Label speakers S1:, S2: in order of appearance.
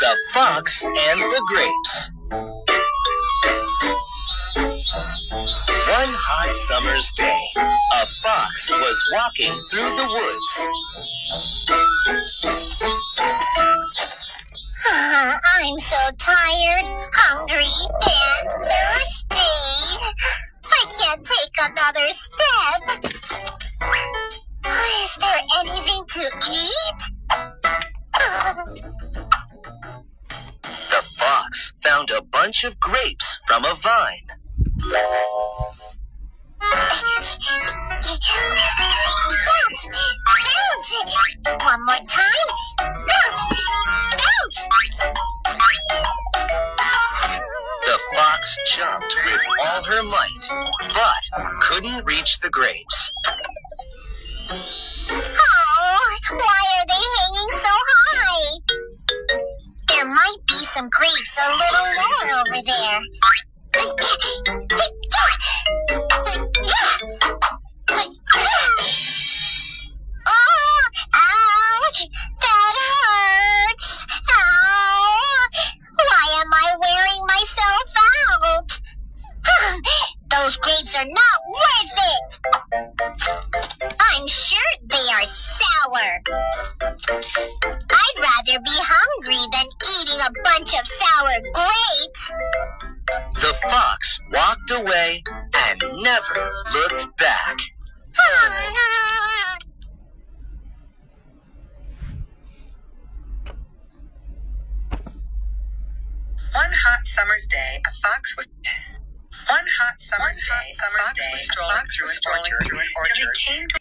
S1: The Fox and the Grapes. One hot summer's day, a fox was walking through the woods.
S2: Oh, I'm so tired, hungry, and thirsty. I can't take another step.
S1: Found a bunch of grapes from a vine.
S2: Bounce! Bounce! One more time. Bounce! Bounce!
S1: The fox jumped with all her might, but couldn't reach the grapes.
S2: Some grapes a little lower over there. Oh, ouch! That hurts! Ow! Why am I wearing myself out? Those grapes are not worth it! I'm sure they are sour. I'd rather be hungry than of sour grapes.
S1: The fox walked away and never looked back.
S3: One hot summer's day, a fox was. One hot summer's day, a fox was strolling through an orchard till he came to